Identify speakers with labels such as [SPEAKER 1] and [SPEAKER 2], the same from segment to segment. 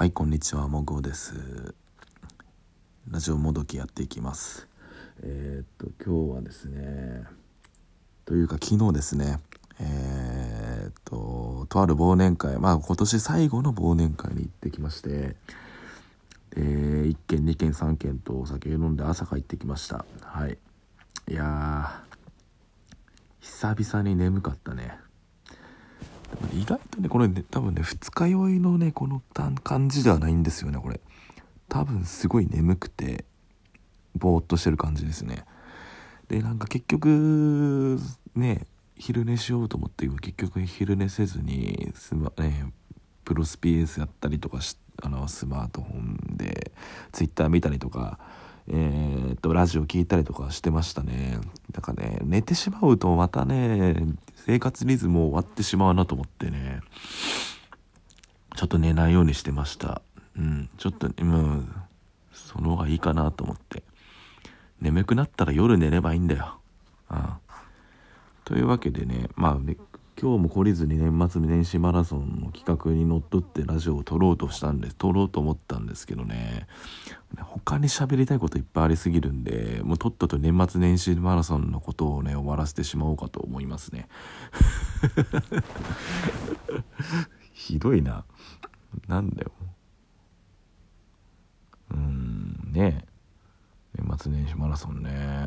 [SPEAKER 1] はい、こんにちは、もぐです。ラジオもどきやっていきます。えーっと、今日はですね、というか昨日ですね、えーっと、とある忘年会、まあ今年最後の忘年会に行ってきまして、えー、1軒、2軒、3軒とお酒飲んで朝帰ってきました。はい。いや、久々に眠かったね。意外とねこれね多分ね二日酔いのねこの感じではないんですよねこれ。多分すごい眠くてぼーっとしてる感じですね。でなんか結局ね昼寝しようと思って結局昼寝せずにスマ、ね、プロスピースやったりとかしあのスマートフォンでツイッター見たりとかえーっとラジオ聞いたりとかしてましたね。だからね寝てしまうとまたね生活リズム終わってしまうなと思ってね。ちょっと寝ないようにしてました。うんちょっとうんその方がいいかなと思って。眠くなったら夜寝ればいいんだよ。ああというわけでねまあね今日も懲りずに年末年始マラソンの企画にのっとってラジオを撮ろうとしたんで撮ろうと思ったんですけどね。他に喋りたいこといっぱいありすぎるんでもうとっとと年末年始マラソンのことをね終わらせてしまおうかと思いますね。ひどいな。なんだよ。うんね。年末年始マラソンね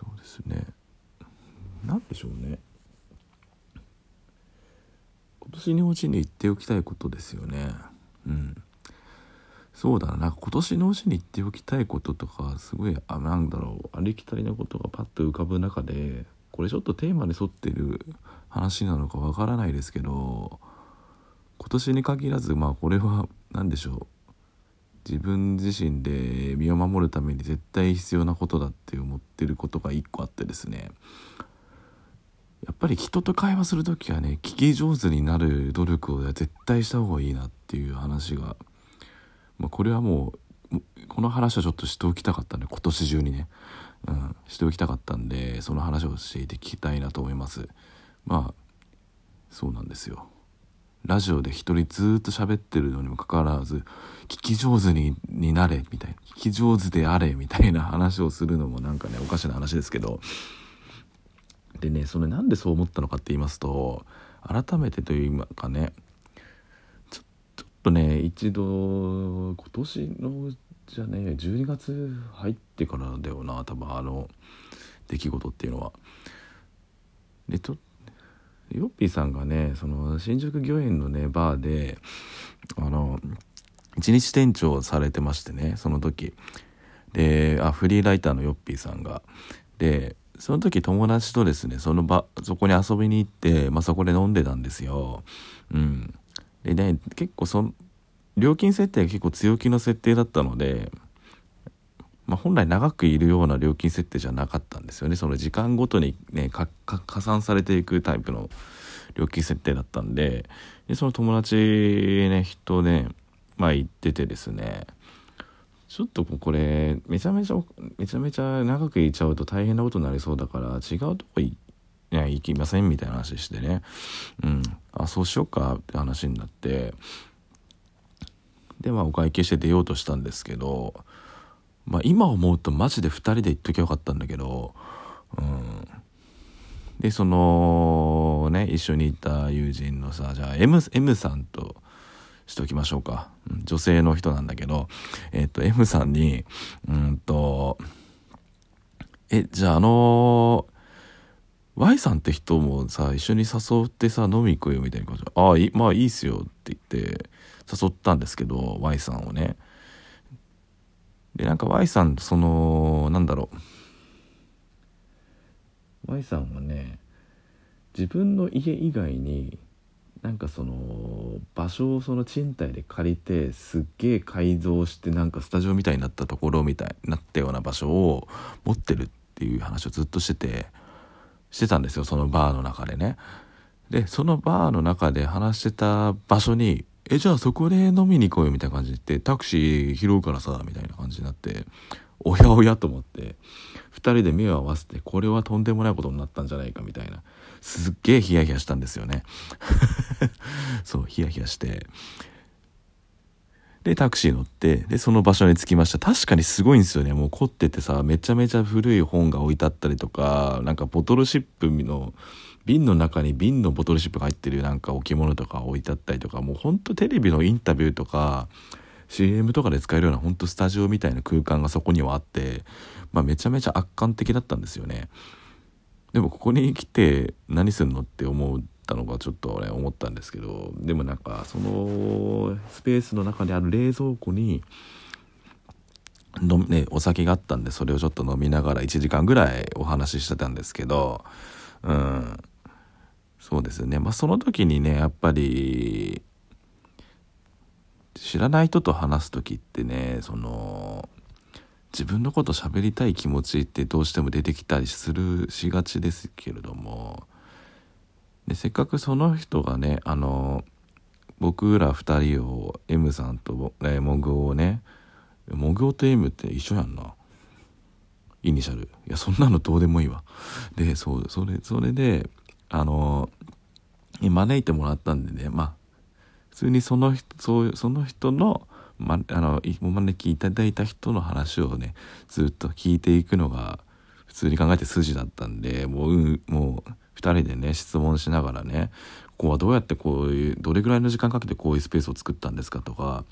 [SPEAKER 1] そうですね。なんでしょうね。今年のうちに言っておきたいことですよね。うん。そうだな。なんか今年のうちに言っておきたいこととかすごいあなんだろうありきたりなことがパッと浮かぶ中でこれちょっとテーマに沿ってる話なのかわからないですけど今年に限らずまあこれは何でしょう。自分自身で身を守るために絶対必要なことだって思ってることが一個あってですね。やっぱり人と会話する時はね聞き上手になる努力を絶対した方がいいなっていう話が、まあ、これはもうこの話はちょっとしておきたかったんで今年中にね、うん、しておきたかったんでその話をしていて聞きたいなと思います。まあそうなんですよ。ラジオで一人ずっと喋ってるのにもかかわらず聞き上手にになれみたいな聞き上手であれみたいな話をするのもなんかねおかしな話ですけどでねそれなんでそう思ったのかって言いますと改めてというかねちょちょっとね一度今年のじゃね12月入ってからだよな多分あの出来事っていうのは。でちょヨッピーさんがねその新宿御苑のねバーであの一日店長をされてましてねその時。であフリーライターのヨッピーさんが。でその時友達とですねその場そこに遊びに行って、まあ、そこで飲んでたんですよ。うん。でね結構その料金設定が結構強気の設定だったのでまあ、本来長くいるような料金設定じゃなかったんですよね。その時間ごとにね加算されていくタイプの料金設定だったんで。でその友達ね人ねまあ行っててですね。ちょっとこれめちゃめちゃめちゃめちゃ長くいっちゃうと大変なことになりそうだから違うとこいや行きませんみたいな話してね。うん。あそうしようかって話になって。でまあお会計して出ようとしたんですけどまあ今思うとマジで2人で行っときゃよかったんだけど、うん、でそのね一緒にいた友人のさじゃあ M, M さんとしときましょうか。女性の人なんだけどえっ、と M さんにうんとえじゃああの Y さんって人もさ一緒に誘ってさ飲み行こうよみたいな感じで「ああまあいいっすよ」って言って誘ったんですけど Y さんをね。でなんか Y さんそのなんだろう Y さんはね自分の家以外になんかその場所をその賃貸で借りてすっげえ改造してなんかスタジオみたいになったところみたいになったような場所を持ってるっていう話をずっとしててしてたんですよそのバーの中でね。でそのバーの中で話してた場所にえじゃあそこで飲みに行こうよみたいな感じで言ってタクシー拾うからさみたいな感じになっておやおやと思って2人で目を合わせてこれはとんでもないことになったんじゃないかみたいなすっげえヒヤヒヤしたんですよね。そうヒヤヒヤしてでタクシー乗ってでその場所に着きました。確かにすごいんですよね。もう凝っててさめちゃめちゃ古い本が置いてあったりとかなんかボトルシップの瓶の中に瓶のボトルシップが入ってるなんか置物とか置いてあったりとかもうほんとテレビのインタビューとか CM とかで使えるようなほんとスタジオみたいな空間がそこにはあって、まあ、めちゃめちゃ圧巻的だったんですよね。でもここに来て何すんのって思うったのがちょっと俺思ったんですけどでもなんかそのスペースの中にある冷蔵庫にの、ね、お酒があったんでそれをちょっと飲みながら1時間ぐらいお話ししてたんですけどうん。そうですね。まあその時にねやっぱり知らない人と話す時ってねその自分のこと喋りたい気持ちってどうしても出てきたりするしがちですけれどもでせっかくその人がねあの僕ら2人を M さんと、えモグをねモグオと M って一緒やんな。イニシャル。いやそんなのどうでもいいわ。でそうそれそれであの招いてもらったんでねまあ普通にその人そうその人のま、あのお招きいただいた人の話をねずっと聞いていくのが普通に考えて筋だったんでもう,、うん、もう2人でね質問しながらねここはどうやってこういうどれぐらいの時間かけてこういうスペースを作ったんですかとか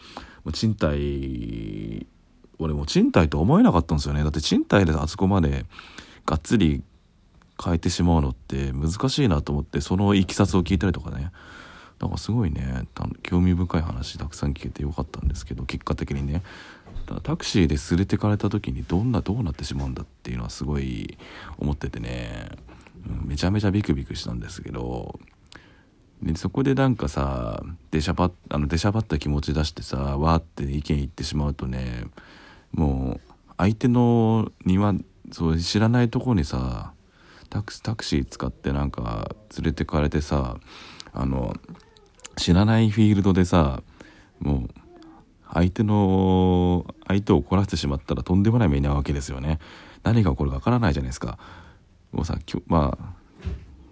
[SPEAKER 1] もう賃貸俺も賃貸と思えなかったんですよね。だって賃貸であそこまでがっつり変えてしまうのって難しいなと思ってそのいきさつを聞いたりとかね。なんかすごいね興味深い話たくさん聞けてよかったんですけど結果的にねタクシーですれてかれた時にどんなどうなってしまうんだっていうのはすごい思っててね、めちゃめちゃビクビクしたんですけどでそこでなんかさ出しゃばあの出しゃばった気持ち出してさわーって意見言ってしまうとねもう相手の庭そう知らないとこにさタクタクシー使ってなんか連れてかれてさあの知らないフィールドでさもう相手の相手を怒らせてしまったらとんでもない目に遭うわけですよね。何が起こるかわからないじゃないですか。もうさまあ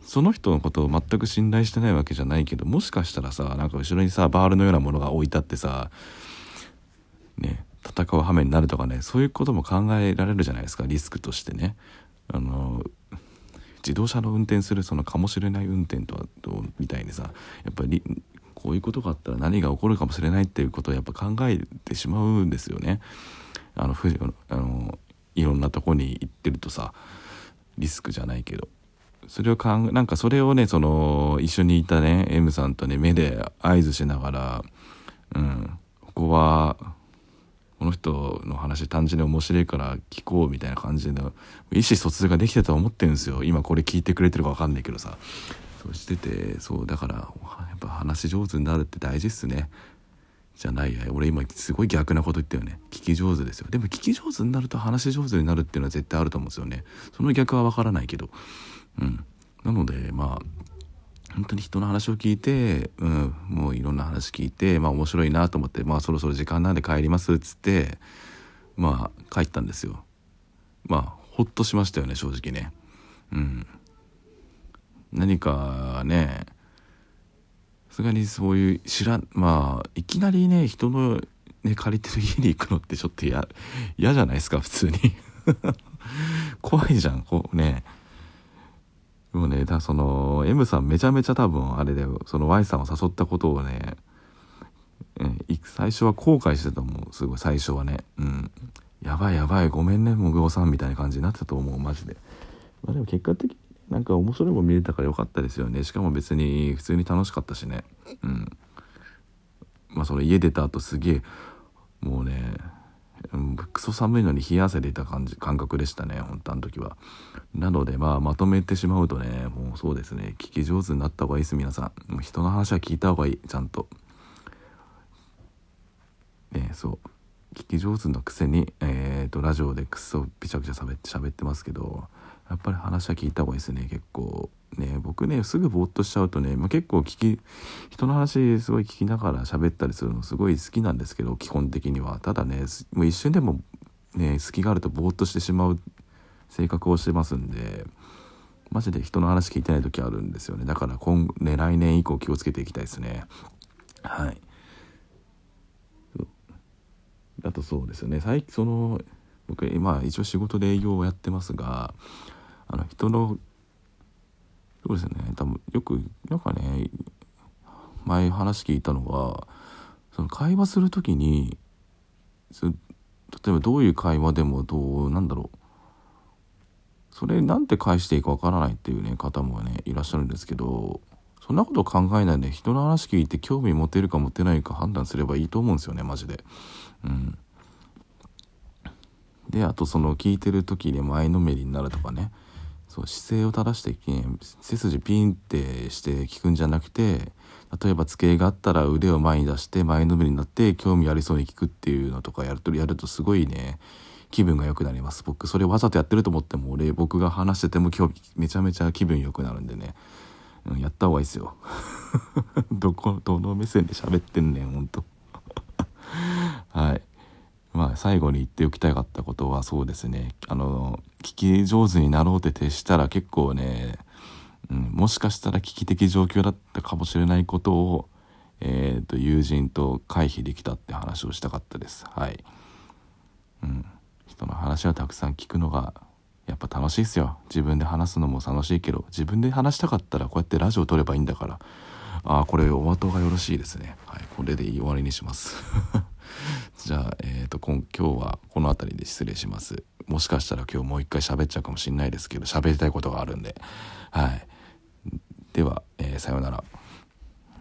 [SPEAKER 1] その人のことを全く信頼してないわけじゃないけどもしかしたらさなんか後ろにさバールのようなものが置いてあってさね戦う羽目になるとかねそういうことも考えられるじゃないですかリスクとしてねあの自動車の運転するそのかもしれない運転とはとみたいにさやっぱりこういうことがあったら何が起こるかもしれないっていうことをやっぱ考えてしまうんですよね。あのあのいろんなとこに行ってるとさリスクじゃないけど。それをかんなんかそれをねその一緒にいたね M さんとね目で合図しながらうんここはこの人の話単純に面白いから聞こうみたいな感じの意思疎通ができてたと思ってるんですよ。今これ聞いてくれてるか分かんないけどさ。そうしててそうだからやっぱ話上手になるって大事っすね。じゃない。や俺今すごい逆なこと言ったよね。聞き上手ですよ。でも聞き上手になると話上手になるっていうのは絶対あると思うんですよね。その逆は分からないけど。うん。なのでまあ本当に人の話を聞いて、うん、もういろんな話聞いて、まあ面白いなと思って、まあそろそろ時間なんで帰りますっつって、まあ帰ったんですよ。まあほっとしましたよね、正直ね。うん。何かね、さすがにそういう知らん、まあいきなりね、人のね、借りてる家に行くのってちょっと嫌、じゃないですか、普通に。怖いじゃん、こうねで。もねだその M さんめちゃめちゃ多分あれだよその Y さんを誘ったことをね、最初は後悔してたと思うすごい最初はねうんやばいやばいごめんねもぐおさんみたいな感じになってたと思うマジでまあでも結果的になんか面白いも見れたからよかったですよね。しかも別に普通に楽しかったしね。うん。まあその家出た後すげえもうねクソ寒いのに冷や汗出た感じ感覚でしたね本当あの時は。なのでまあまとめてしまうとねもうそうですね聞き上手になった方がいいです皆さん。もう人の話は聞いた方がいいちゃんと。ねそう。聞き上手のくせにえっ、ー、とラジオでクソピチャピチャ喋って喋ってますけどやっぱり話は聞いた方がいいですね結構。ね僕ねすぐぼーっとしちゃうとね、まあ、結構聞き人の話すごい聞きながら喋ったりするのすごい好きなんですけど基本的には。ただねもう一瞬でもね隙があるとぼーっとしてしまう性格をしてますんでマジで人の話聞いてない時あるんですよね。だから今、ね、来年以降気をつけていきたいですね。はい。あとそうですよね。最近その僕今一応仕事で営業をやってますがあの人のそうですね。多分よくなんかね前話聞いたのはその会話する時に例えばどういう会話でもどうなんだろう。それなんて返していいかわからないっていうね方もねいらっしゃるんですけどそんなこと考えないで人の話聞いて興味持てるか持てないか判断すればいいと思うんですよねマジで。うん、であとその聞いてる時に前のめりになるとかね。そう姿勢を正して背筋ピンってして聞くんじゃなくて例えば机があったら腕を前に出して前のめりになって興味ありそうに聞くっていうのとかやるとやるとすごいね気分が良くなります僕。それわざとやってると思っても俺僕が話してても今日めちゃめちゃ気分良くなるんでね、うん、やった方がいいですよ。どこどの目線で喋ってんねんほんと。はい。まあ最後に言っておきたかったことはそうですね。あの聞き上手になろうって徹したら結構ね、うん、もしかしたら危機的状況だったかもしれないことをえーと友人と回避できたって話をしたかったです。はい、うん、人の話をたくさん聞くのが楽しいっすよ。自分で話すのも楽しいけど自分で話したかったらこうやってラジオ撮ればいいんだから。ああこれお後がよろしいですね。はいこれで終わりにします。じゃあ、えーと、今今日はこの辺りで失礼します。もしかしたら今日もう一回喋っちゃうかもしんないですけど喋りたいことがあるんで。はい。では、えー、さようなら。